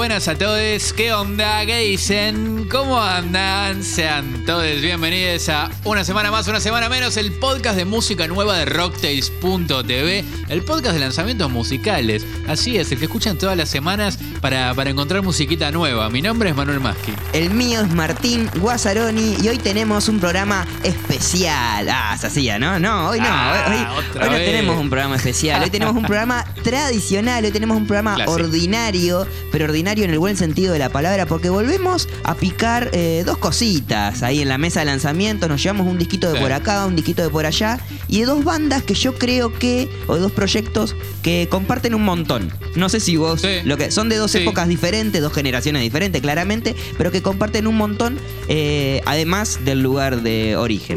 buenas a todos. ¿Qué onda? ¿Qué dicen? ¿Cómo andan? Sean todos bienvenidos a una semana más, una semana menos, el podcast de música nueva de Rocktails.tv, el podcast de lanzamientos musicales. Así es, el que escuchan todas las semanas para, para encontrar musiquita nueva. Mi nombre es Manuel Maschi. El mío es Martín Guasaroni y hoy tenemos un programa especial. Ah, se hacía, ¿no? No, hoy no. Ah, hoy hoy- no tenemos un programa especial. Hoy tenemos un programa tradicional. Hoy tenemos un programa ordinario, pero ordinario en el buen sentido de la palabra, porque volvemos a picar eh, dos cositas ahí en la mesa de lanzamiento. Nos llevamos un disquito de Sí. por acá, un disquito de por allá y de dos bandas que yo creo que, o de dos proyectos que comparten un montón. No sé si vos, Sí. lo que son de dos Sí. épocas diferentes, dos generaciones diferentes, claramente, pero que comparten un montón, eh, además del lugar de origen.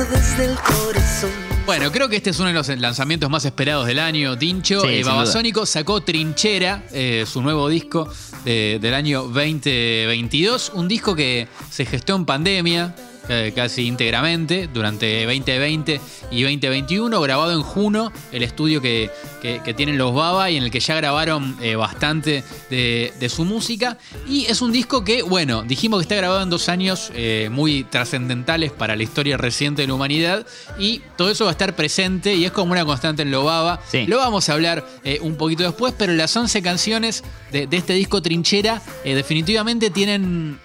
Bordes del corazón. Bueno, creo que este es uno de los lanzamientos más esperados del año. Tincho, Sí, eh, Babasónico sacó Trinchera, eh, su nuevo disco de- del año 2022. Un disco que se gestó en pandemia, eh, casi íntegramente, durante 2020 y 2021, grabado en Juno, el estudio que, que- que tienen los Baba y en el que ya grabaron eh, bastante de, de su música. Y es un disco que, bueno, dijimos que está grabado en dos años eh, muy trascendentales para la historia reciente de la humanidad y todo eso va a estar presente y es como una constante en lo Baba. Sí. Lo vamos a hablar eh, un poquito después, pero las 11 canciones de, de este disco Trinchera eh, definitivamente tienen,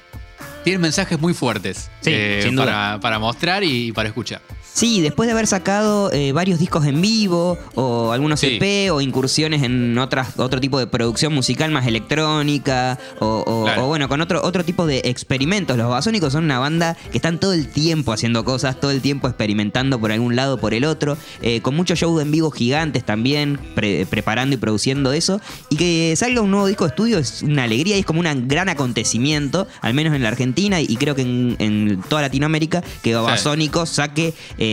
tienen mensajes muy fuertes Sí, eh, para mostrar y para escuchar. Sí, después de haber sacado eh, varios discos en vivo, o algunos Sí. EP, o incursiones en otras, otro tipo de producción musical más electrónica, o, o- Claro. o bueno, con otro, otro tipo de experimentos. Los Babasónicos son una banda que están todo el tiempo haciendo cosas, todo el tiempo experimentando por algún lado, por el otro, eh, con muchos shows en vivo gigantes también, pre- preparando y produciendo eso. Y que salga un nuevo disco de estudio es una alegría y es como un gran acontecimiento, al menos en la Argentina y creo que en, en toda Latinoamérica, que Babasónicos saque eh,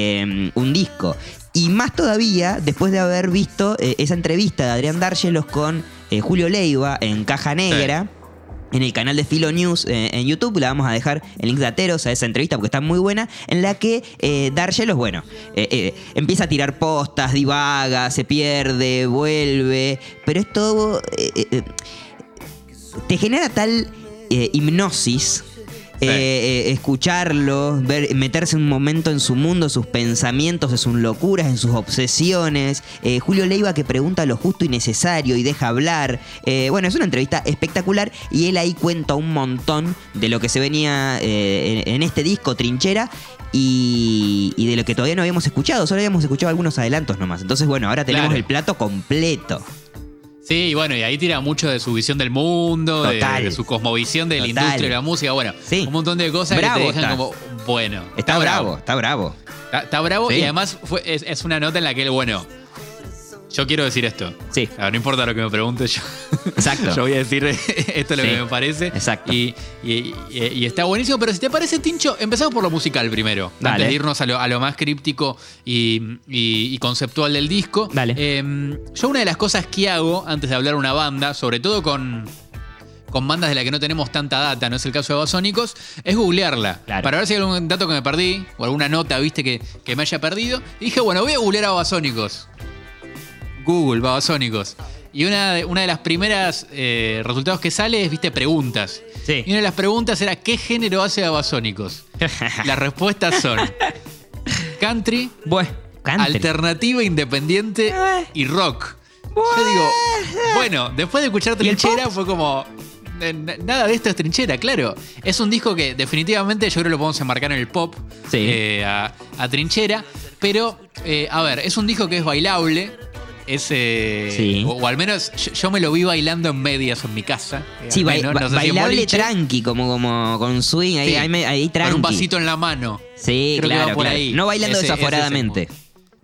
un disco. Y más todavía, después de haber visto eh, esa entrevista de Adrián Dárgelos con eh, Julio Leiva en Caja Negra. En el canal de Filo News eh, en YouTube, la vamos a dejar el link de Ateros a esa entrevista porque está muy buena, en la que eh, Dargelos, bueno, eh, empieza a tirar postas, divaga, se pierde, vuelve, pero es todo... te genera tal hipnosis. Sí. eh, eh, escucharlo, ver, meterse un momento en su mundo, sus pensamientos, en sus locuras, en sus obsesiones. Eh, Julio Leiva que pregunta lo justo y necesario y deja hablar. Eh, bueno, es una entrevista espectacular y él ahí cuenta un montón de lo que se venía eh, en, en este disco Trinchera y, y de lo que todavía no habíamos escuchado. Solo habíamos escuchado algunos adelantos nomás. Entonces, bueno, ahora tenemos Claro. el plato completo. Sí, y bueno, y ahí tira mucho de su visión del mundo, de, su cosmovisión de la industria de la música, bueno, Sí. un montón de cosas Bravo que te dejan como, bueno, Está, bravo, está bravo. Está, está bravo Sí. y además fue, es, es una nota en la que él, bueno, yo quiero decir esto. Sí. Ah, no importa lo que me pregunte, yo, Exacto. yo voy a decir esto es lo Sí. que me parece. Exacto. Y, y- y- y está buenísimo, pero si te parece, Tincho, empezamos por lo musical primero. Dale. Antes de irnos a lo, a lo más críptico y, conceptual del disco. Dale. Eh, yo una de las cosas que hago antes de hablar una banda, sobre todo con, con bandas de las que no tenemos tanta data, no es el caso de Babasónicos, es googlearla. Claro. Para ver si hay algún dato que me perdí o alguna nota, viste, que, que me haya perdido. Y dije, bueno, voy a googlear a Babasónicos. Google, Babasónicos. Y una de, una de las primeras eh, resultados que sale es, viste, preguntas. Sí. Y una de las preguntas era, ¿qué género hace Babasónicos? Las respuestas son country, Bueno, country. alternativa, independiente y rock. Yo digo, bueno, después de escuchar ¿Y el Trinchera fue como. eh, Nada de esto es trinchera, claro. Es un disco que definitivamente yo creo que lo podemos enmarcar en el pop Sí. eh, a, a trinchera. Pero, eh, a ver, es un disco que es bailable. Es, eh, Sí. o, o al menos yo, yo me lo vi bailando en medias en mi casa. eh, Sí, ba- menos, ba- no sé si en bailable tranqui, como, como con swing, ahí, Sí, ahí, tranqui. Con un vasito en la mano. Sí, Creo que claro, va por claro. ahí. No bailando Ese- ese desaforadamente.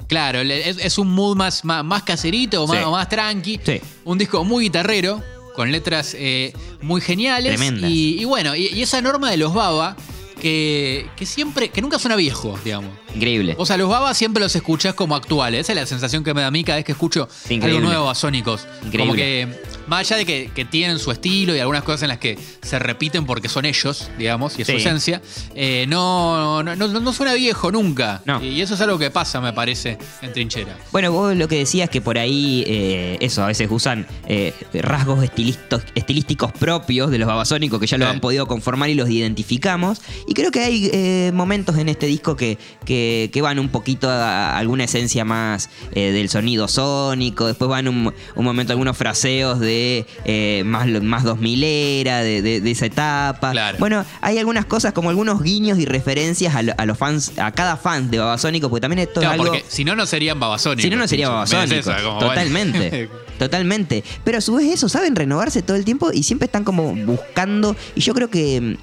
Claro, es, es un mood más, más, más caserito, más, Sí. o más tranqui. Sí. Un disco muy guitarrero, con letras eh, muy geniales. Tremendas. Y, y bueno, y, y esa norma de los Baba, que, que siempre, que nunca suena viejo, digamos. Increíble. O sea, los Baba siempre los escuchás como actuales. Esa es la sensación que me da a mí cada vez que escucho Increíble. algo nuevo a Sónicos. Increíble. Como que más allá de que, que tienen su estilo y algunas cosas en las que se repiten porque son ellos, digamos, y es su esencia, eh, no, no, no, no suena viejo nunca. No. Y eso es algo que pasa, me parece, en Trinchera. Bueno, vos lo que decías que por ahí, eh, eso, a veces usan eh, rasgos estilistos- estilísticos propios de los babasónicos que ya lo han podido conformar y los identificamos. Y creo que hay eh, momentos en este disco que, que- que van un poquito a, a alguna esencia más eh, del sonido sónico, después van un, un momento algunos fraseos de eh, más, más 2000 era, de, de- de esa etapa. Claro. Bueno, hay algunas cosas como algunos guiños y referencias a, lo- a los fans, a cada fan de Babasónicos, porque también esto Claro, es algo... porque si no, no serían babasónicos. Si no, no sería ¿Ves babasónico. eso? Totalmente. Totalmente. Pero a su vez eso, saben renovarse todo el tiempo y siempre están como buscando. Y yo creo que. mm,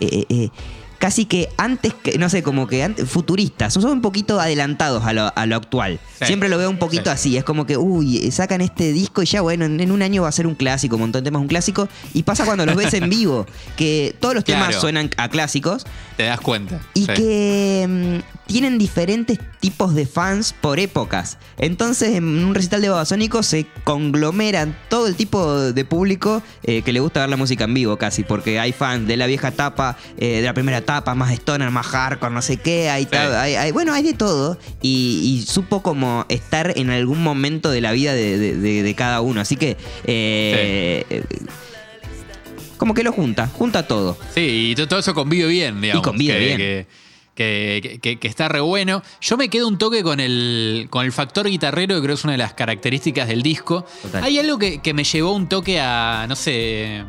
eh, eh, casi que antes que, no sé, como que antes, futuristas, son un poquito adelantados a lo, a lo actual. Sí. Siempre lo veo un poquito Sí. así, es como que, uy, sacan este disco y ya, bueno, en, en un año va a ser un clásico, un montón de temas un clásico. Y pasa cuando los ves en vivo, que todos los temas suenan a clásicos, Te das cuenta. y Sí. que mm, tienen diferentes tipos de fans por épocas. Entonces, en un recital de Babasónico se conglomeran todo el tipo de público eh, que le gusta ver la música en vivo casi, porque hay fans de la vieja etapa, eh, de la primera etapa, más stoner, más hardcore, no sé qué, hay, ta- hay- hay- bueno, hay de todo. Y, y supo como estar en algún momento de la vida de, de- de- de cada uno. Así que... eh, eh, como que lo junta, junta todo. Sí, y to- todo eso convive bien, digamos. convive que, bien. Que, que- está re bueno. Yo me quedo un toque con el, con el factor guitarrero, que creo que es una de las características del disco. Total. Hay algo que me llevó un toque a, no sé.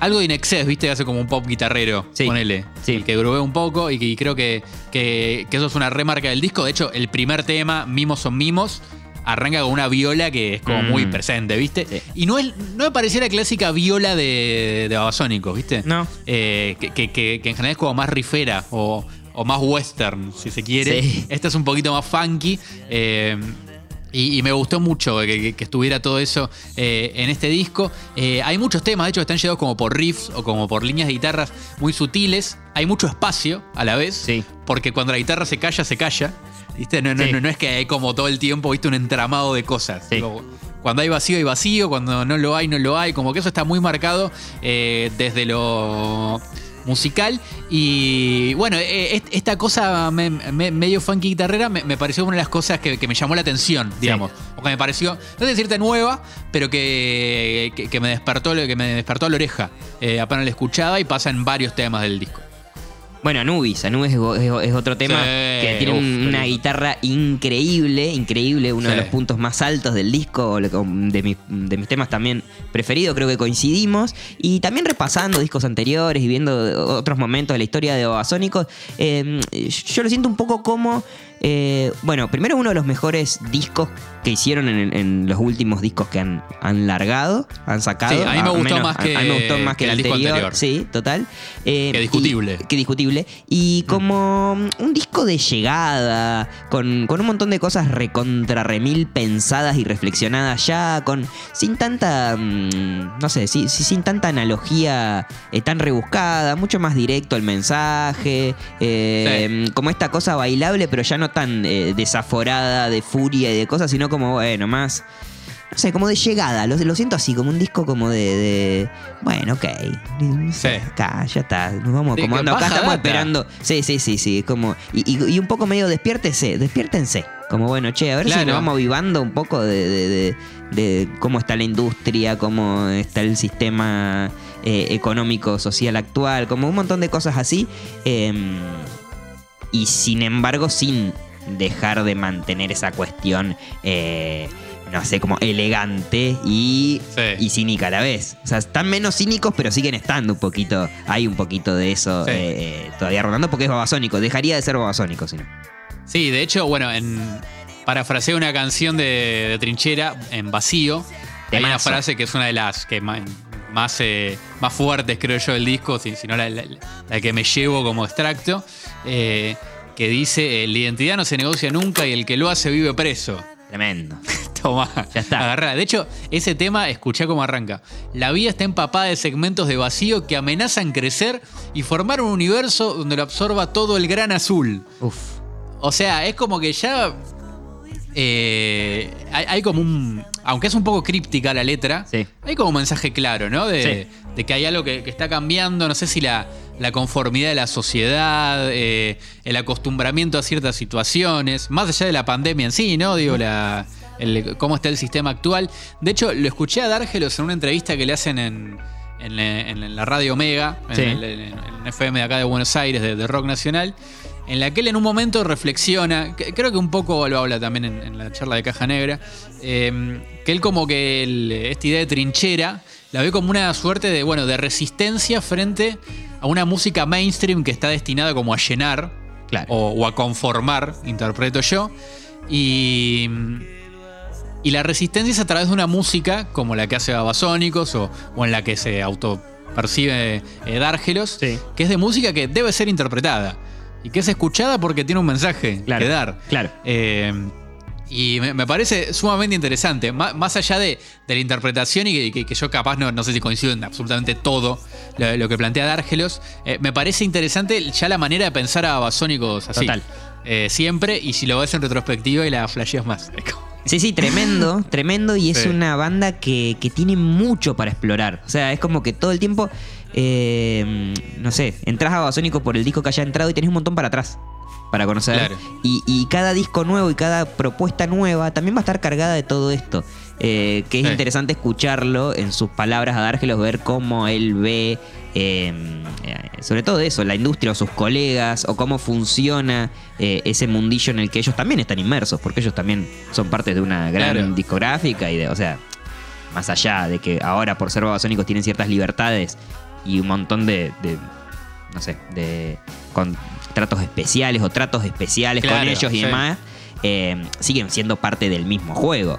Algo de Inexcess, viste, que hace como un pop guitarrero, Sí, ponele. sí. Que grubé un poco y, que- y creo que, que- que eso es una remarca del disco. De hecho, el primer tema, Mimos son Mimos, arranca con una viola que es como Mm. muy presente, ¿viste? Sí. Y no, es, no me parecía la clásica viola de, de Babasónicos, ¿viste? No. Eh, que, que- que- que en general es como más rifera o, o más western, si se quiere. Sí. Esta es un poquito más funky. eh, y, y me gustó mucho que, estuviera todo eso eh, en este disco. Eh, hay muchos temas, de hecho, que están llevados como por riffs o como por líneas de guitarras muy sutiles. Hay mucho espacio a la vez. Sí. Porque cuando la guitarra se calla, se calla. ¿Viste? No, no, Sí. no, no es que hay como todo el tiempo, ¿viste? Un entramado de cosas. Sí. Cuando hay vacío, hay vacío. Cuando no lo hay, no lo hay. Como que eso está muy marcado eh, desde lo musical. Y bueno, eh, est- esta cosa me- me- medio funky guitarrera me, me pareció una de las cosas que, que me llamó la atención, digamos. O que me pareció, no sé decirte nueva, pero que, que, que me despertó que me despertó a la oreja. Eh, apenas la escuchaba y pasa en varios temas del disco. Bueno, Anubis, Anubis es, es- es otro tema Sí, que tiene uf, una guitarra increíble, increíble, uno de los puntos más altos del disco, de, mis- de mis temas también preferidos, creo que coincidimos. Y también repasando discos anteriores y viendo otros momentos de la historia de Babasónicos, eh, yo lo siento un poco como, eh, bueno, primero uno de los mejores discos que hicieron en, en los últimos discos que han, han largado, han sacado. Sí, a mí me al gustó menos más que- a mí me gustó más que, que el el disco anterior. anterior. Sí, total. Eh, Que discutible. y- que discutible. Y como un disco de llegada, con, con un montón de cosas recontra remil pensadas y reflexionadas ya, con sin tanta, mm, no sé, sí- sin tanta analogía eh, tan rebuscada, mucho más directo el mensaje, eh, como esta cosa bailable, pero ya no tan eh, desaforada de furia y de cosas, sino como, bueno, más... No sé, como de llegada, lo, lo siento así, como un disco como de... de- bueno, ok. no sé, Sí. Acá, ya está. Nos vamos acomodando. Acá estamos data. esperando. Sí, sí, sí, sí. Como, y, y- y un poco medio despiértese, despiértense. Como bueno, che, a ver si nos vamos avivando un poco de, de- de- de cómo está la industria, cómo está el sistema eh, económico, social actual, como un montón de cosas así. Em, y sin embargo, sin dejar de mantener esa cuestión. eh, no sé, como elegante y, Sí. y cínica a la vez. O sea, están menos cínicos, pero siguen estando un poquito. Hay un poquito de eso Sí. eh, todavía rondando porque es babasónico. Dejaría de ser babasónico, si no. Sí, de hecho, bueno, en parafraseo una canción de, de Trinchera, en Vacío, hay una Temazo. frase que es una de las que ma- más, eh, más fuertes, creo yo, del disco, si, si no la, la- la que me llevo como extracto, eh, que dice, la identidad no se negocia nunca y el que lo hace vive preso. Tremendo. Toma, Ya está. agarrá. De hecho, ese tema, escuché cómo arranca. La vida está empapada de segmentos de vacío que amenazan crecer y formar un universo donde lo absorba todo el gran azul. Uf. O sea, es como que ya eh, hay, hay como un. Aunque es un poco críptica la letra, Sí. hay como un mensaje claro, ¿no? De, de que hay algo que, que está cambiando. No sé si la, la conformidad de la sociedad, eh, el acostumbramiento a ciertas situaciones, más allá de la pandemia en sí, ¿no? Digo, la, el- cómo está el sistema actual. De hecho, lo escuché a Dárgelos en una entrevista que le hacen en, en, en la radio Omega, en, el, FM de acá de Buenos Aires, de, de Rock Nacional, en la que él en un momento reflexiona, que- creo que un poco lo habla también en, en la charla de Caja Negra, eh, que él como que el- esta idea de trinchera la ve como una suerte de, bueno, de resistencia frente a una música mainstream que está destinada como a llenar Claro. o, o a conformar, interpreto yo, y... Y la resistencia es a través de una música como la que hace Babasónicos o, o en la que se autopercibe eh, Dárgelos, Sí. que es de música que debe ser interpretada y que es escuchada porque tiene un mensaje Claro, que dar. claro. Eh, y me, me parece sumamente interesante, má- más, allá de, de la interpretación y que, que- que yo capaz no, no sé si coincido en absolutamente todo lo, lo que plantea Dárgelos, eh, me parece interesante ya la manera de pensar a Babasónicos así. Total. Eh, siempre, y si lo ves en retrospectiva y la flasheas más. Sí, sí, tremendo, tremendo. Y es Sí. una banda que, que tiene mucho para explorar. O sea, es como que todo el tiempo, eh, no sé, entras a Babasónico por el disco que haya entrado y tenés un montón para atrás para conocer. Claro. Y, y cada disco nuevo y cada propuesta nueva también va a estar cargada de todo esto. Eh, que es Sí. interesante escucharlo en sus palabras a Dárgelos, ver cómo él ve, eh, eh, sobre todo eso, la industria o sus colegas, o cómo funciona eh, ese mundillo en el que ellos también están inmersos, porque ellos también son parte de una gran Claro. discográfica y de, o sea, más allá de que ahora por ser babasónicos tienen ciertas libertades y un montón de, de, no sé, de contratos especiales o tratos especiales con ellos y sí. demás, eh, siguen siendo parte del mismo juego.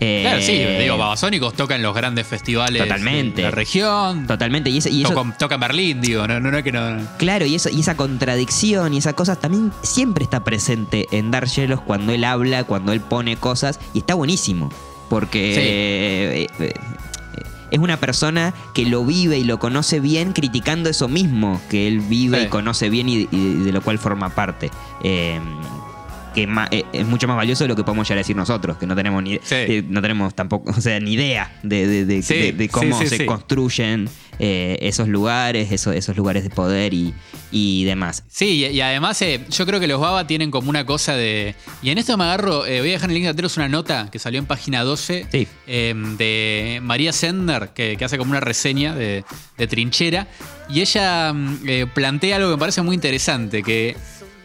Eh, Claro, sí, digo, Babasónicos tocan los grandes festivales Totalmente. de la región. Totalmente, y, eso- y eso, Tocan, tocan Berlín, digo, no, no, no es que no. Claro, y, eso, y esa contradicción y esa cosa también siempre está presente en Dargelos cuando él habla, cuando él pone cosas, y está buenísimo. Porque Sí. eh, eh, eh, es una persona que lo vive y lo conoce bien, criticando eso mismo que él vive Sí. y conoce bien y, y de lo cual forma parte. Eh, que ma- eh, es mucho más valioso de lo que podemos llegar a decir nosotros, que no tenemos ni, Sí. eh, no tenemos tampoco, o sea, ni idea de, de- de- Sí, de- de cómo sí, se construyen eh, esos lugares, esos, esos lugares de poder y, y demás. Sí, y, y además yo creo que los Baba tienen como una cosa de. Y en esto me agarro, voy a dejar en el link de Ateros una nota que salió en página 12 Sí. eh, de María Sender, que, que hace como una reseña de, Trinchera. Y ella mm, plantea algo que me parece muy interesante, que.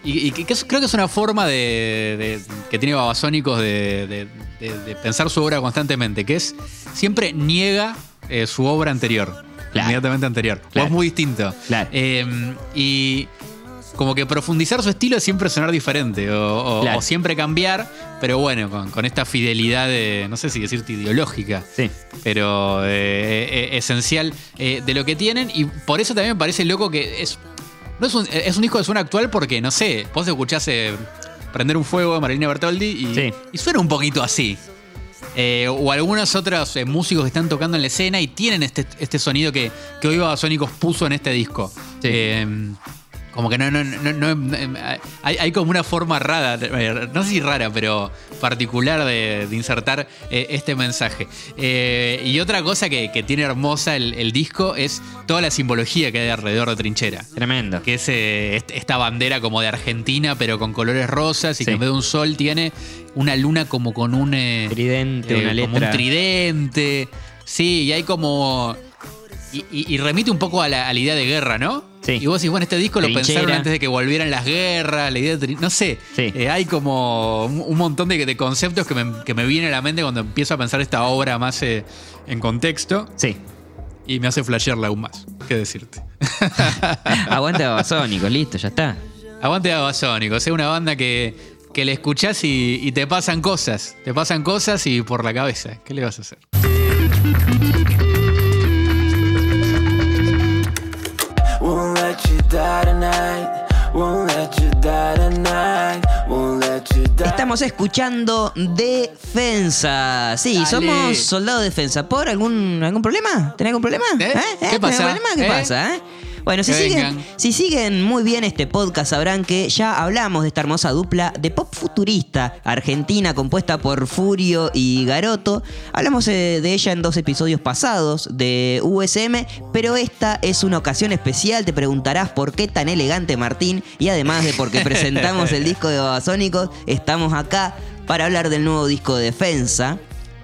Y, y que, que es- creo que es una forma de, de- que tiene Babasónicos de, de- de- de pensar su obra constantemente, que es siempre niega eh, su obra anterior, Claro. inmediatamente anterior. O es muy distinto. Claro. Eh, y como que profundizar su estilo es siempre sonar diferente o, o- Claro. o siempre cambiar, pero bueno, con, con esta fidelidad, de, no sé si decirte ideológica, Sí. pero eh, eh, esencial eh, de lo que tienen. Y por eso también me parece loco que es, no es, un, es un disco de suena actual porque, no sé, vos escuchás eh, Prender un Fuego de Marilina Bertoldi y, Sí. y suena un poquito así. Eh, o algunos otros eh, músicos que están tocando en la escena y tienen este, este sonido que, que hoy Babasónicos puso en este disco. Sí. Eh, como que no, no, no, no- no- hay, hay como una forma rara, eh, no sé si rara, pero particular de, de insertar eh, este mensaje. Eh, y otra cosa que, que tiene hermosa el, el disco es toda la simbología que hay alrededor de Trinchera. Tremendo. Que es eh, est- esta bandera como de Argentina, pero con colores rosas y Sí. que en vez de un sol tiene una luna como con un... Tridente, una como un tridente. Sí, y hay como... Y, y- y remite un poco a la, a la idea de guerra, ¿no? Sí. Y vos decís, bueno, este disco lo pensaron antes de que volvieran las guerras, la idea de... No sé, Sí. eh, hay como un, montón de, de conceptos que me, que me vienen a la mente cuando empiezo a pensar esta obra más eh, en contexto Sí. y me hace flashearla aún más. ¿Qué decirte? Aguante Babasónicos, listo, ya está. Aguante Babasónicos, es una banda que, que le escuchás y, y te pasan cosas. Te pasan cosas y por la cabeza. ¿Qué le vas a hacer? Die tonight. Won't let you die tonight. Won't let you die. Estamos escuchando Defensa. Sí, Dale. somos soldados de defensa. ¿Por algún, algún problema? ¿Tenés algún problema? ¿Eh? ¿Qué ¿Tenés pasa? algún problema? ¿Qué ¿Eh? pasa? eh? Bueno, si siguen, vengan. si siguen muy bien este podcast, sabrán que ya hablamos de esta hermosa dupla de pop futurista argentina compuesta por Furio y Garoto. Hablamos eh, de ella en dos episodios pasados de USM, pero esta es una ocasión especial. Te preguntarás por qué tan elegante Martín y además de por qué presentamos el disco de Babasónicos, estamos acá para hablar del nuevo disco de Defensa.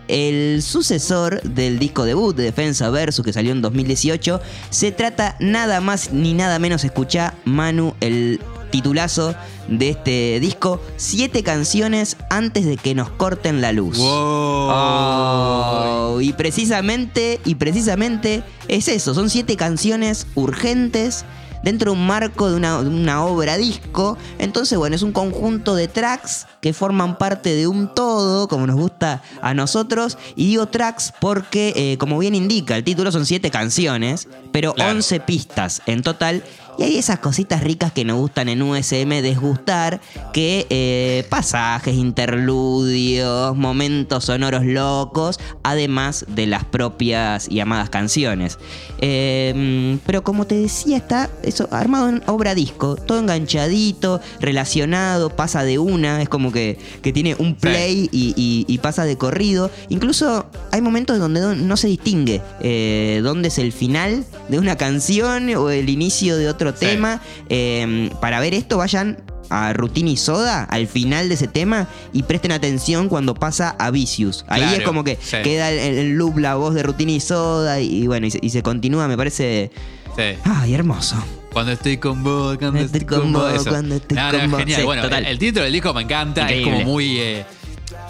El sucesor del disco debut de Defensa Versus que salió en 2018 se trata nada más ni nada menos, escucha Manu, el titulazo de este disco, siete canciones antes de que nos corten la luz. Wow. Oh, y precisamente, y precisamente es eso, son siete canciones urgentes dentro de un marco de una, de una obra disco. Entonces, bueno, es un conjunto de tracks que forman parte de un todo, como nos gusta a nosotros. Y digo tracks porque, eh, como bien indica, el título son siete canciones, pero Claro. 11 pistas en total. Y hay esas cositas ricas que nos gustan en USM desgustar, que eh, pasajes, interludios, momentos sonoros locos, además de las propias y amadas canciones. Eh, pero como te decía, está eso armado en obra disco, todo enganchadito, relacionado, pasa de una, es como que, que tiene un play y, y- y pasa de corrido. Incluso hay momentos donde no, no se distingue eh, dónde es el final de una canción o el inicio de otro Sí. tema. Eh, para ver esto, vayan a Rutini Soda al final de ese tema y presten atención cuando pasa a Vicious. Ahí Claro, es como que sí. queda el, el loop, la voz de Rutini Soda y, y bueno, y se, y se continúa, me parece. Sí. Ay, hermoso. Cuando estoy con vos, cuando Estoy estoy con vos. eso. cuando estoy No, no, con vos. genial. Sí, bueno, total. el, el título del disco me encanta. Increíble. Es como muy. eh,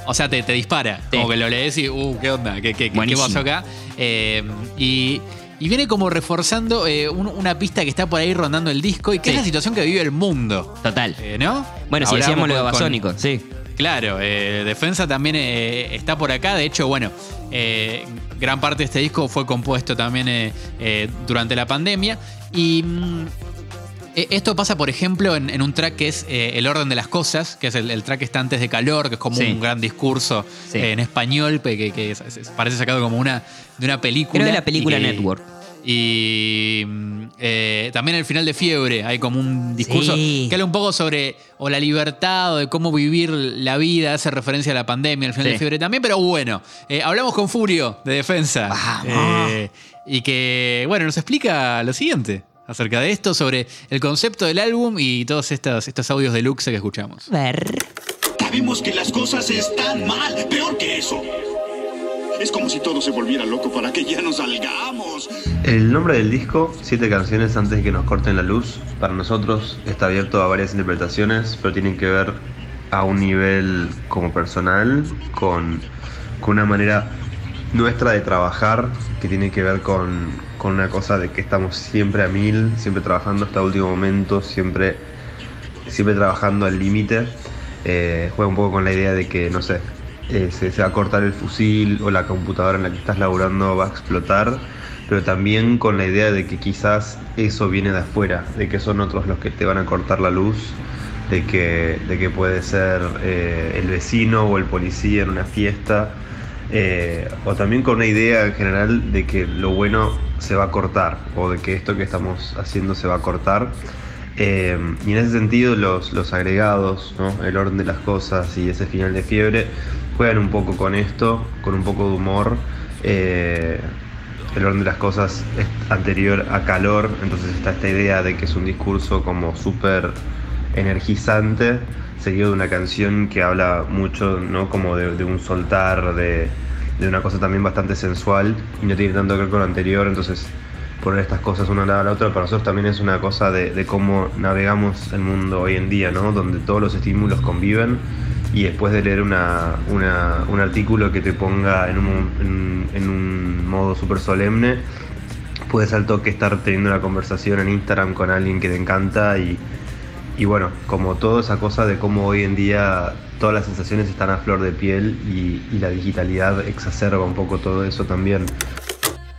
o sea, te, te dispara. Sí. Como que lo lees y, uh, ¿qué onda? ¿Qué, qué, qué pasó acá? Eh, y, y viene como reforzando eh, un- una pista que está por ahí rondando el disco y que Sí. es la situación que vive el mundo. Total. Eh, ¿No? Bueno, si decíamos lo de con- con- Babasónico, sí. Claro, eh, Defensa también eh, está por acá. De hecho, bueno, eh, gran parte de este disco fue compuesto también eh, eh, durante la pandemia. Y mm, esto pasa, por ejemplo, en, en un track que es eh, El orden de las cosas, que es el, el track que está antes de Calor, que es como Sí. un gran discurso Sí. eh, en español, que, que es- es- parece sacado como una, de una película. Creo de la película y Network. Y mm, eh, también el final de Fiebre hay como un discurso Sí. que habla un poco sobre o la libertad o de cómo vivir la vida, hace referencia a la pandemia, el final Sí. de Fiebre también, pero bueno, eh, hablamos con Furio de Defensa. Vamos. Eh, y que, bueno, nos explica lo siguiente acerca de esto, sobre el concepto del álbum y todos estos, estos audios de Luxe que escuchamos. A ver. Sabemos que las cosas están mal, peor que eso. Es como si todo se volviera loco para que ya nos salgamos. El nombre del disco, Siete canciones antes de que nos corten la luz, para nosotros está abierto a varias interpretaciones, pero tienen que ver a un nivel como personal, con, con una manera nuestra de trabajar, que tiene que ver con, con una cosa de que estamos siempre a mil, siempre trabajando hasta último momento, siempre, siempre trabajando al límite. Eh, juega un poco con la idea de que, no sé, eh, se, se va a cortar el fusil o la computadora en la que estás laburando va a explotar, pero también con la idea de que quizás eso viene de afuera, de que son otros los que te van a cortar la luz, de que, de que puede ser eh, el vecino o el policía en una fiesta, eh, o también con una idea en general de que lo bueno se va a cortar, o de que esto que estamos haciendo se va a cortar. Eh, y en ese sentido los, los agregados, ¿no? el orden de las cosas y ese final de fiebre juegan un poco con esto, con un poco de humor. Eh, el orden de las cosas es anterior a calor, entonces está esta idea de que es un discurso como súper energizante, seguido de una canción que habla mucho, ¿no? Como de, un soltar, de, de una cosa también bastante sensual y no tiene tanto que ver con lo anterior, entonces poner estas cosas una al lado de la otra para nosotros también es una cosa de, cómo navegamos el mundo hoy en día, ¿no? Donde todos los estímulos conviven y después de leer una, una- un artículo que te ponga en un, en un modo súper solemne, puedes al toque estar teniendo una conversación en Instagram con alguien que te encanta y, y bueno, como toda esa cosa de cómo hoy en día todas las sensaciones están a flor de piel y, y la digitalidad exacerba un poco todo eso también.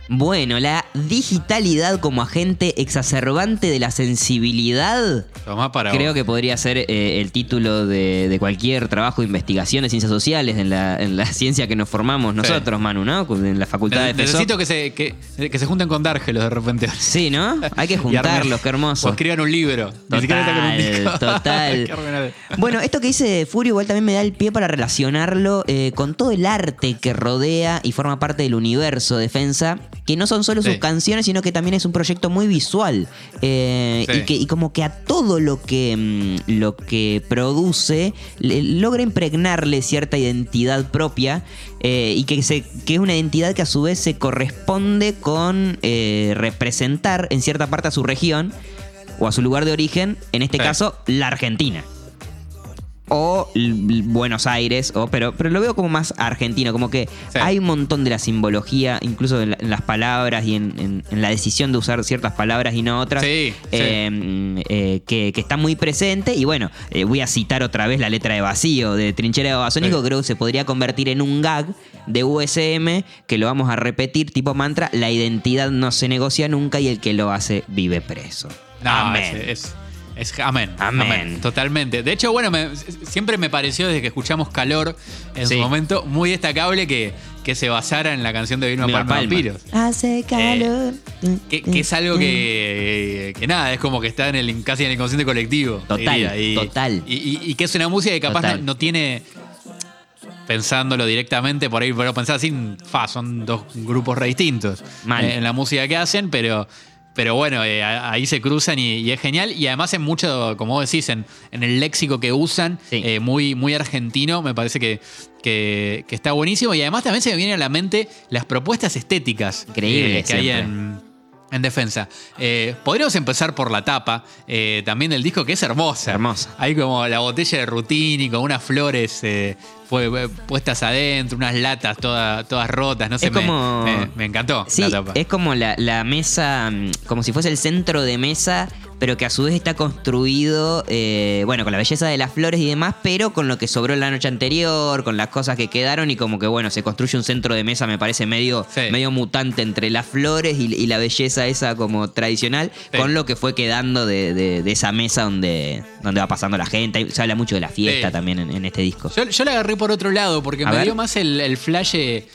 Bueno, la digitalidad como agente exacerbante de la sensibilidad. Tomá para Creo vos. que podría ser eh, el título de, de cualquier trabajo de investigación de ciencias sociales en la, en la ciencia que nos formamos nosotros, Manu, ¿no? En la facultad de Ne- Necesito que se, que, que se junten con Dárgelos de repente. Sí, ¿no? Hay que juntarlos, qué O hermoso. escriban un libro. Ni. Total, total. Qué ordenable. Bueno, esto que dice Furio igual también me da el pie para relacionarlo eh, con todo el arte que rodea y forma parte del universo Defensa, que no son solo sus. Canciones, sino que también es un proyecto muy visual. eh, Sí. y, que, y como que a todo lo que, mm, lo que produce le- logra impregnarle cierta identidad propia eh, y que, se, que es una identidad que a su vez se corresponde con eh, representar en cierta parte a su región o a su lugar de origen, en este Sí. caso la Argentina. O Buenos Aires, o, pero, pero lo veo como más argentino, como que Sí. hay un montón de la simbología, incluso en, la- en las palabras y en, en- en la decisión de usar ciertas palabras y no otras, Sí, sí. eh, que, que está muy presente. Y bueno, eh, voy a citar otra vez la letra de vacío de Trinchera de Babasónico, creo que se podría convertir en un gag de USM, que lo vamos a repetir tipo mantra, la identidad no se negocia nunca y el que lo hace vive preso. No, Amén. Es, es- es- amén, Amén. Totalmente. De hecho, bueno, me- siempre me pareció desde que escuchamos Calor en Sí. su momento muy destacable que, que se basara en la canción de Vilma Palma Palma. Vampiros. Hace calor. Que, que es algo que, que nada, es como que está en el casi en el inconsciente colectivo. Total, diría. y, total. Y, y- y que es una música que capaz no, tiene. Pensándolo directamente, por ahí, pero pensar así, fa, son dos grupos re distintos Mal. eh, en la música que hacen, pero, pero bueno, eh, ahí se cruzan y, y es genial. Y además en mucho, como vos decís, en, en el léxico que usan, Sí. eh, muy, muy argentino, me parece que, que, que está buenísimo. Y además también se me vienen a la mente las propuestas estéticas Increíble, eh, que hay en, en defensa. Eh, podríamos empezar por la tapa eh, también del disco, que es hermosa. Hermosa. Hay como la botella de Rutini con unas flores eh, fue- puestas adentro, unas latas toda- todas rotas, no sé, Es como- me, me encantó Sí, la tapa. es como la, la mesa, mm, como si fuese el centro de mesa, pero que a su vez está construido, eh, bueno, con la belleza de las flores y demás, pero con lo que sobró la noche anterior, con las cosas que quedaron y como que, bueno, se construye un centro de mesa, me parece medio, Sí. medio mutante entre las flores y, y la belleza esa como tradicional, Sí. con lo que fue quedando de, de- de esa mesa donde, donde va pasando la gente. Se habla mucho de la fiesta Sí. también en, en este disco. Yo, yo la agarré por otro lado, porque A me ver. dio más el, el flash eh,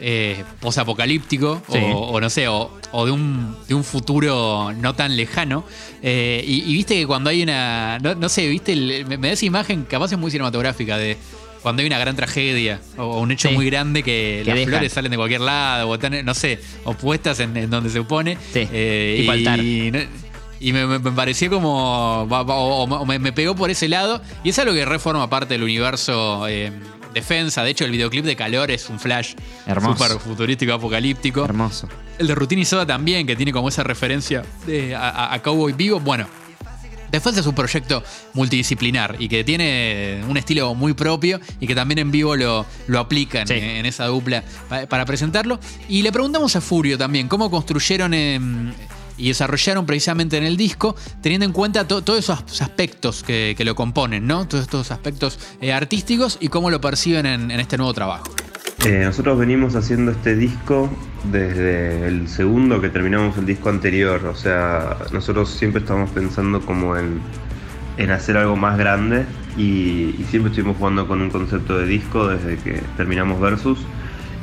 eh, posapocalíptico, o, o no sé, o, o de, un, de un futuro no tan lejano. Eh, y, y viste que cuando hay una. No, no sé, viste, el- me, me da esa imagen, capaz es muy cinematográfica, de cuando hay una gran tragedia o, o un hecho Sí. muy grande que, Que las dejan. flores salen de cualquier lado, o están, no sé, o puestas en, en donde se pone. Sí, Eh, y, no- y me, me- me pareció como. O, o me, me pegó por ese lado. Y es algo que reforma parte del universo eh, defensa. De hecho, el videoclip de Calor es un flash súper futurístico, apocalíptico. Hermoso. El de Rutina y Soda también, que tiene como esa referencia de- a, a- Cowboy Vivo. Bueno. Defensa es un proyecto multidisciplinar y que tiene un estilo muy propio y que también en vivo lo, lo aplican Sí. en, en esa dupla pa- para presentarlo. Y le preguntamos a Furio también cómo construyeron em, y desarrollaron precisamente en el disco, teniendo en cuenta to- todos esos aspectos que, lo componen, ¿no? Todos estos aspectos eh, artísticos y cómo lo perciben en, este nuevo trabajo. Eh, nosotros venimos haciendo este disco desde el segundo que terminamos el disco anterior, o sea, nosotros siempre estamos pensando como en, en hacer algo más grande y, y siempre estuvimos jugando con un concepto de disco desde que terminamos Versus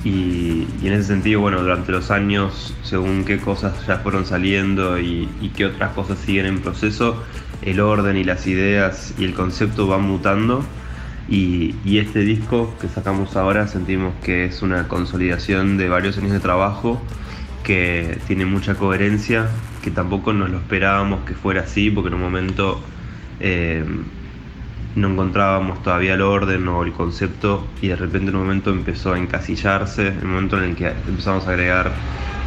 y, en ese sentido, bueno, durante los años, según qué cosas ya fueron saliendo y, qué otras cosas siguen en proceso, el orden y las ideas y el concepto van mutando. Y, y este disco que sacamos ahora sentimos que es una consolidación de varios años de trabajo que tiene mucha coherencia, que tampoco nos lo esperábamos que fuera así, porque en un momento eh, no encontrábamos todavía el orden o el concepto y de repente en un momento empezó a encasillarse, en el momento en el que empezamos a agregar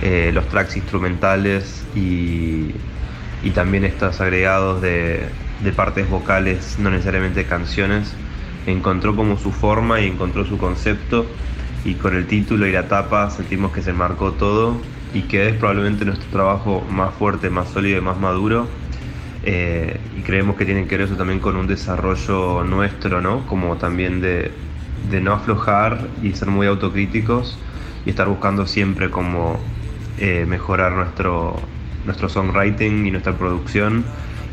eh, los tracks instrumentales y, y también estos agregados de, de partes vocales, no necesariamente canciones, encontró como su forma y encontró su concepto y con el título y la tapa sentimos que se marcó todo y que es probablemente nuestro trabajo más fuerte, más sólido y más maduro. Eh, y creemos que tiene que ver eso también con un desarrollo nuestro, ¿no? Como también de, de no aflojar y ser muy autocríticos y estar buscando siempre como eh, mejorar nuestro, nuestro songwriting y nuestra producción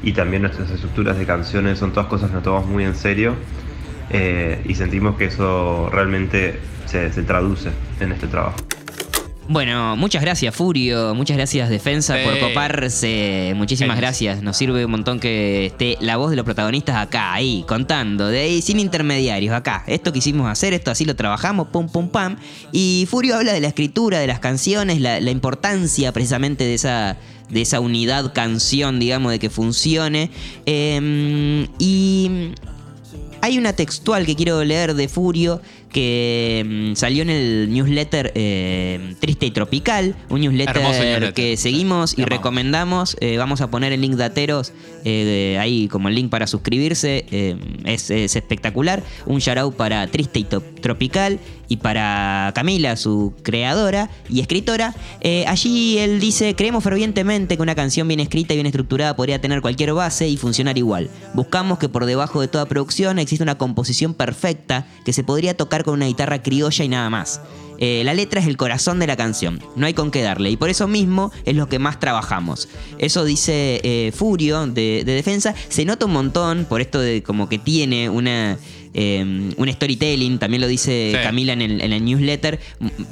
y también nuestras estructuras de canciones. Son todas cosas que nos tomamos muy en serio eh, y sentimos que eso realmente se, se traduce en este trabajo. Bueno, muchas gracias Furio, muchas gracias Defensa por coparse, muchísimas gracias, nos sirve un montón que esté la voz de los protagonistas acá, ahí, contando, de ahí, sin intermediarios, acá, esto quisimos hacer, esto así lo trabajamos, pum pum pam, y Furio habla de la escritura, de las canciones, la, la importancia precisamente de esa de esa unidad canción, digamos, de que funcione. Eh, y hay una textual que quiero leer de Furio que mm, salió en el newsletter eh, Triste y Tropical, un newsletter, que seguimos y recomendamos. Eh, vamos a poner el link de Ateros eh, ahí como el link para suscribirse. Es, es espectacular. Un shout out para Triste y Tropical y para Camila, su creadora y escritora. Allí él dice, creemos fervientemente que una canción bien escrita y bien estructurada podría tener cualquier base y funcionar igual. Buscamos que por debajo de toda producción exista una composición perfecta que se podría tocar con una guitarra criolla y nada más. Eh, la letra es el corazón de la canción, no hay con qué darle y por eso mismo es lo que más trabajamos. Eso dice eh, Furio de, de Defensa, se nota un montón por esto de como que tiene una, eh, un storytelling, también lo dice Sí. Camila en el, en el newsletter,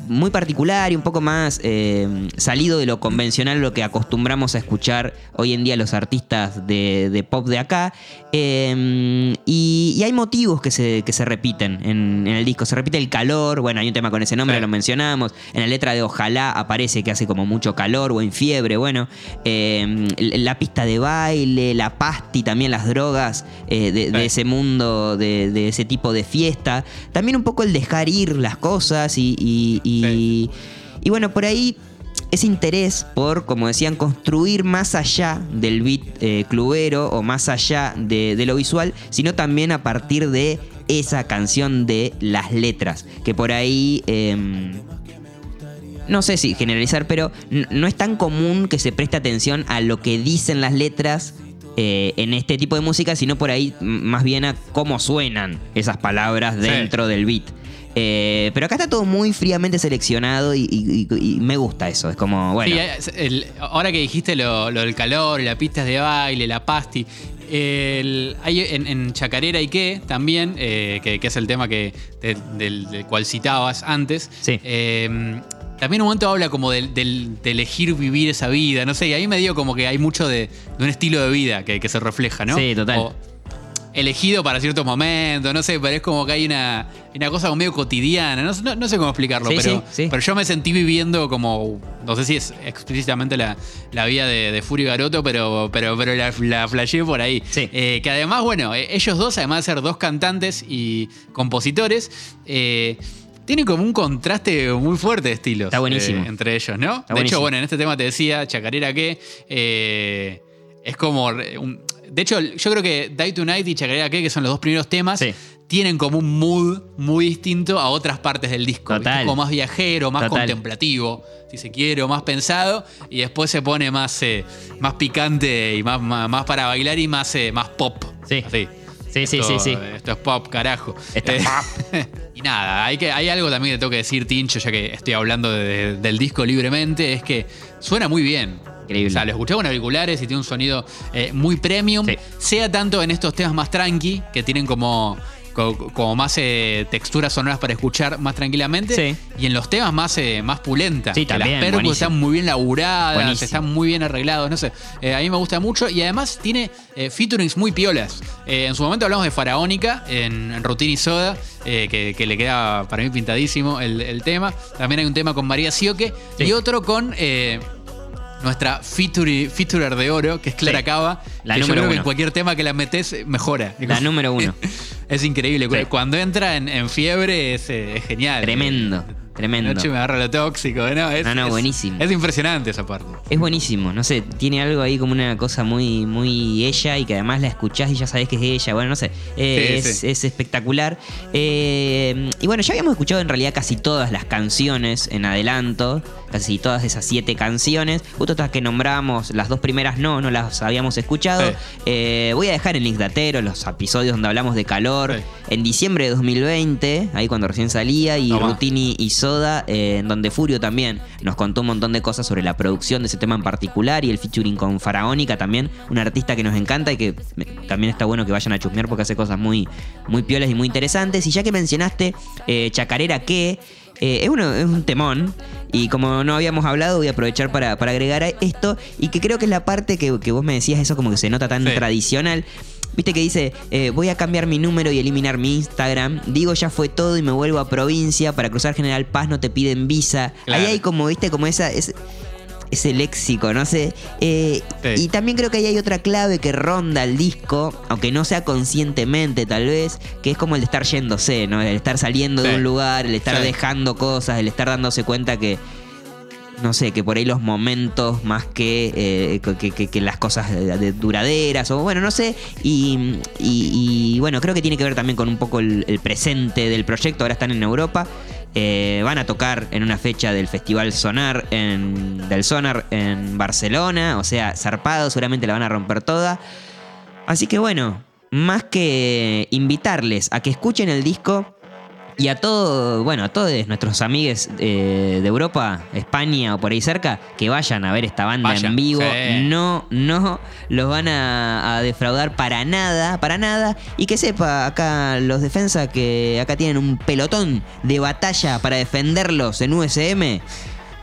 muy particular y un poco más eh, salido de lo convencional, lo que acostumbramos a escuchar hoy en día los artistas de, de pop de acá. Eh, y, y hay motivos que se, que se repiten en, en el disco. Se repite el calor, bueno, hay un tema con ese nombre, Sí. lo mencionamos. En la letra de Ojalá aparece que hace como mucho calor o en fiebre, bueno. La pista de baile, la pasti, también las drogas eh, de, ese mundo, de, de ese tipo de fiesta. También un poco el dejar ir las cosas y, y- y- Sí. y bueno, por ahí ese interés por, como decían, construir más allá del beat eh, clubero o más allá de, de lo visual, sino también a partir de esa canción de las letras, que por ahí... em, no sé si generalizar, pero no es tan común que se preste atención a lo que dicen las letras eh, en este tipo de música, sino por ahí más bien a cómo suenan esas palabras Sí. dentro del beat. Eh, pero acá está todo muy fríamente seleccionado y, y- y- y me gusta eso. Es como, bueno. Sí, es- el- ahora que dijiste lo, lo del calor, las pistas de baile, la pasti. el- hay en, en Chacarera y qué también, eh, que, que es el tema que, de- del, del cual citabas antes. Sí. eh, también un momento habla como del- de elegir vivir esa vida, no sé, y ahí me dio como que hay mucho de, de un estilo de vida que, que se refleja, ¿no? Sí, total. O elegido para ciertos momentos, no sé, pero es como que hay una, una cosa medio cotidiana, no, sé- no- no sé cómo explicarlo, Sí, pero, sí, sí. pero yo me sentí viviendo como, no sé si es explícitamente la, la vida de, de Furio Garoto, pero, pero, pero la, la flasheé por ahí. Sí. Eh, que además, bueno, eh, ellos dos, además de ser dos cantantes y compositores, eh, tienen como un contraste muy fuerte de estilos. Está buenísimo. eh, entre ellos, ¿no? Está de hecho, bueno, en este tema te decía, Chacarera que eh, es como un- de hecho, yo creo que Die Tonight y Chacarera que, que son los dos primeros temas, Sí. tienen como un mood muy distinto a otras partes del disco. Total. Como más viajero, más Total. contemplativo, si se quiere, o más pensado. Y después se pone más, eh, más picante y más, más, más para bailar y más, más pop. Sí. Así. Sí, sí, Esto- sí, sí. Esto es pop, carajo. Esto es y nada, hay, que, hay algo también que tengo que decir, Tincho, ya que estoy hablando de- del disco libremente, es que suena muy bien. Increíble. O sea, lo escuché con auriculares y tiene un sonido eh, muy premium. Sí. Sea tanto en estos temas más tranqui, que tienen como, co- como, más eh, texturas sonoras para escuchar más tranquilamente. Sí. Y en los temas más, eh, más pulentas. Sí, que también, las percus buenísimo. están muy bien laburadas, Buenísimo. están muy bien arreglados, no sé. Eh, a mí me gusta mucho y además tiene eh, featurings muy piolas. En su momento hablamos de Faraónica en, en y Soda, que, que le queda para mí pintadísimo el, el tema. También hay un tema con María Sioque Sí. y otro con nuestra feature, featurer de oro, que es Clara Sí. Cava. La que yo número creo que uno. en cualquier tema que la metes eh, mejora. La número uno. es increíble. Sí. Cuando entra en, en fiebre es, eh, es genial. Tremendo, tremendo. Noche me agarra lo tóxico, ¿no? Es, No, no, es- buenísimo. Es impresionante esa parte. Es buenísimo, no sé, tiene algo ahí como una cosa muy, muy ella y que además la escuchás y ya sabés que es ella. Bueno, no sé, eh, Sí, es, sí. es espectacular. Eh, y bueno, ya habíamos escuchado en realidad casi todas las canciones en adelanto, casi todas esas siete canciones. Justo estas que nombramos, las dos primeras no, no las habíamos escuchado. Sí. Eh, voy a dejar el link de Atero, los episodios donde hablamos de calor. En diciembre de 2020, ahí cuando recién salía, y. Rutini y Soda eh, en donde Furio también nos contó un montón de cosas sobre la producción de ese tema en particular y el featuring con Faraónica también, un artista que nos encanta y que también está bueno que vayan a chusmear porque hace cosas muy, muy piolas y muy interesantes. Y ya que mencionaste eh, Chacarera que eh, es, uno, es un temón. Y como no habíamos hablado, voy a aprovechar para, para agregar esto. Y que creo que es la parte que, que vos me decías, eso como que se nota tan Sí. tradicional. Viste que dice, eh, voy a cambiar mi número y eliminar mi Instagram. Digo, ya fue todo y me vuelvo a provincia. Para cruzar General Paz no te piden visa. Claro. Ahí hay como, viste, como esa... ese- ese léxico, no sé. Eh, Sí. Y también creo que ahí hay otra clave que ronda el disco, aunque no sea conscientemente tal vez, que es como el de estar yéndose, ¿no? El estar saliendo Sí. de un lugar, el estar Sí. dejando cosas, el estar dándose cuenta que, no sé, que por ahí los momentos más que, eh, que, las cosas de- de duraderas, o bueno, no sé. Y, y- bueno, creo que tiene que ver también con un poco el, el presente del proyecto. Ahora están en Europa. Eh, van a tocar en una fecha del Festival Sonar en, del Sonar en Barcelona. O sea, zarpado, seguramente la van a romper toda. Así que bueno, más que invitarles a que escuchen el disco, y a todo, bueno, a todos nuestros amigos eh, de Europa, España o por ahí cerca, que vayan a ver esta banda Vayan, en vivo. sí. No, no los van a, a defraudar para nada, para nada. Y que sepa acá los defensas que acá tienen un pelotón de batalla para defenderlos en USM.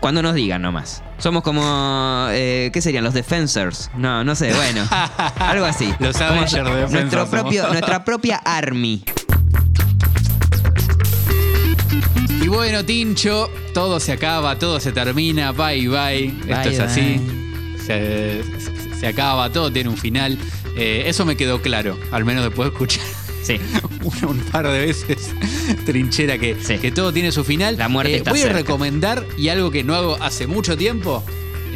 Cuando nos digan nomás. Somos como. eh, ¿Qué serían? Los Defensors. No, no sé, bueno. algo así. Los Avengers nuestro propio, Nuestra propia Army. Y bueno, Tincho, todo se acaba, todo se termina, bye bye. Esto Bye, es así. Se, se- se acaba, todo tiene un final. Eh, eso me quedó claro, al menos después de escuchar Sí. un, un par de veces trinchera que, Sí. que todo tiene su final. La muerte Eh, está voy cerca. a recomendar, y algo que no hago hace mucho tiempo.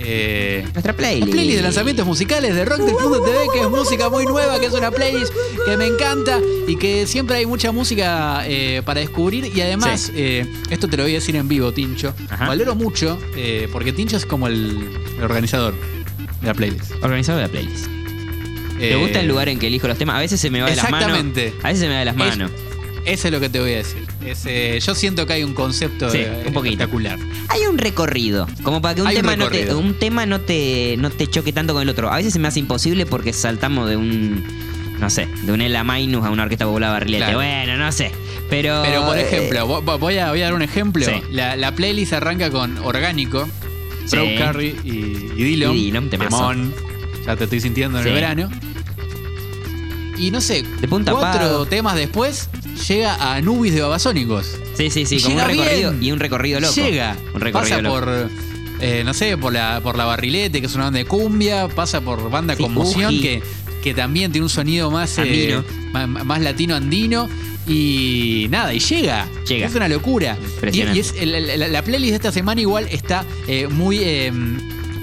Eh, Nuestra playlist. la playlist de lanzamientos musicales de Rock del Mundo TV, que es música muy nueva, que es una playlist que me encanta y que siempre hay mucha música eh, para descubrir. Y además, Sí. eh, esto te lo voy a decir en vivo, Tincho. Ajá. Valoro mucho, eh, porque Tincho es como el, el organizador de la playlist. Organizador de la playlist. ¿Te Eh, gusta el lugar en que elijo los temas? A veces se me va de las manos. Exactamente. A veces se me va de las Es- manos. Eso es lo que te voy a decir. Es, eh, yo siento que hay un concepto Sí, eh, un poquito. espectacular. Hay un recorrido, como para que un Hay un tema, no te, un tema no te no te choque tanto con el otro. A veces se me hace imposible porque saltamos de un no sé, de un Ela Minus a una orquesta popular barrilete. Claro. Bueno, no sé. Pero Pero por eh, ejemplo, vo- voy a, voy a dar un ejemplo. Sí. La, la playlist arranca con Orgánico, Sí. Broke Carry y, y Dillon. Y Dillon, temazo. Temón. Ya te estoy sintiendo en Sí. el verano. Y no sé, De punta a cuatro temas después llega a Anubis de Babasónicos. Sí, sí, sí, como un recorrido bien. y un recorrido loco. Llega. Un recorrido pasa loco. por, eh, no sé, por la, por la Barrilete, que es una banda de cumbia. Pasa por banda Sí, Conmoción, Uji. que, que también tiene un sonido más, eh, más latino andino. Y nada, y llega. Llega. Es una locura. Y, y es, la, la playlist de esta semana igual está eh, muy eh,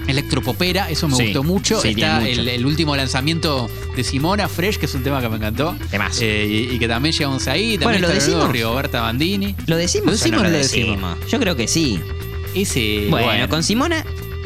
electropopera, eso me Sí, gustó mucho. sí, está mucho. el, el último lanzamiento de Simona, Fresh, que es un tema que me encantó. Temazo. Eh, y, y que también llegamos ahí. También Bueno, ¿lo decimos? Rigoberta Bandini. ¿Lo decimos, ¿Lo o decimos no o lo no lo decimos? Yo creo que sí. Ese, Bueno, con Simona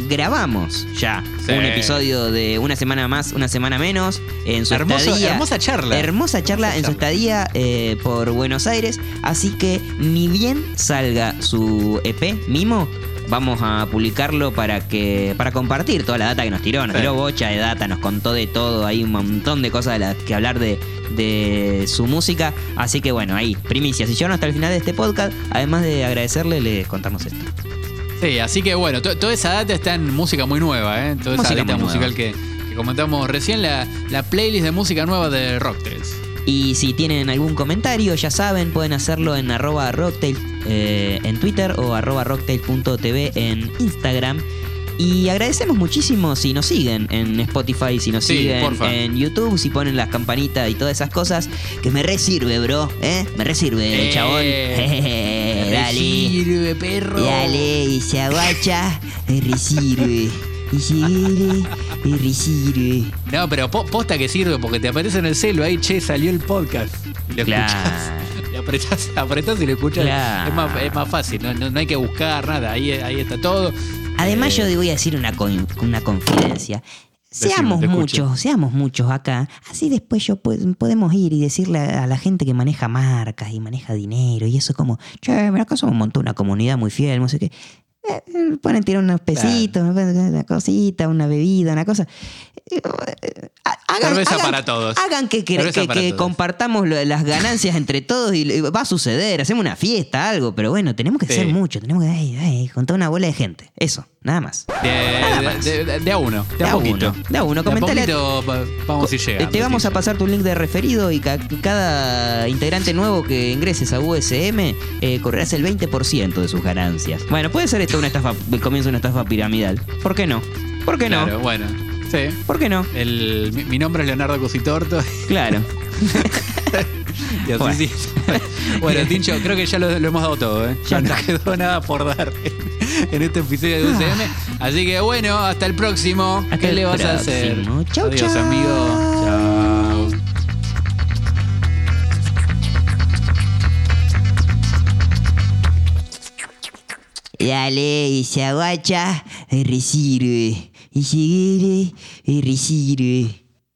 grabamos ya Sí. un episodio de una semana más, una semana menos en su Hermoso- estadía. hermosa charla. Hermosa charla Hermosa en su estadía eh, por Buenos Aires. Así que ni bien salga su EP, Mimo, vamos a publicarlo para que para compartir toda la data que nos tiró. Nos Sí. tiró bocha de data, nos contó de todo. Hay un montón de cosas de las que hablar de, de su música. Así que bueno, ahí, primicias. Si llegaron hasta el final de este podcast, además de agradecerle, les contamos esto. Sí, así que bueno, to- toda esa data está en música muy nueva, ¿eh? Toda Música esa data musical que comentamos recién, la, la playlist de música nueva de Rocktails. Y si tienen algún comentario, ya saben, pueden hacerlo en arroba rocktail eh, en Twitter o arroba rocktail.tv en Instagram. Y agradecemos muchísimo si nos siguen en Spotify, si nos Sí, siguen porfa. en YouTube, si ponen las campanitas y todas esas cosas, que me resirve, bro, ¿eh? Me resirve, Eh, chabón. Me dale. sirve, perro. Dale, y se agacha, me resirve. Y resirve. No, pero po- posta que sirve porque te aparece en el celo ahí, che, salió el podcast. Y lo Claro. escuchás. Y apretás, apretás y lo escuchas. Claro. Es, más, es más fácil, no, no- no hay que buscar nada, ahí, ahí está todo. Además, Eh, yo voy a decir una, con- una confidencia. Seamos te muchos, seamos muchos acá. Así después yo podemos ir y decirle a la gente que maneja marcas y maneja dinero y eso como, che, mira, acá somos un montón, una comunidad muy fiel, no sé qué. Eh, eh, Pueden tirar unos pesitos, una cosita, una bebida, una cosa. Eh, eh, hagan- Cerveza hagan- para todos. Hagan que, que- que- compartamos las ganancias entre todos y va a suceder, hacemos una fiesta, algo, pero bueno, tenemos que Sí. ser muchos, tenemos que ay, ay, juntar una bola de gente. Eso, nada más. De, de- de- de a uno, de, a poquito. uno, de a uno. De a Comentale- poquito va- vamos a ir llegando. Te vamos sí. a pasar tu link de referido y ca- cada integrante nuevo que ingreses a USM eh, correrás el 20% de sus ganancias. Bueno, puede ser esto una estafa, el comienzo de una estafa piramidal. ¿Por qué no? ¿Por qué no? Claro, bueno. Sí. ¿Por qué no? El, mi, mi nombre es Leonardo Cositorto. Claro. Y así Bueno. sí. Bueno, Tincho, creo que ya lo, lo hemos dado todo, ¿eh? Ya Ya no quedó nada por dar en, este episodio de UCM. Así que bueno, hasta el próximo. Hasta ¿Qué el le vas a hacer? Chau, Adiós, chau. amigo. Chao. Dale, y se agacha, y recibe. Y sigue, y recibe.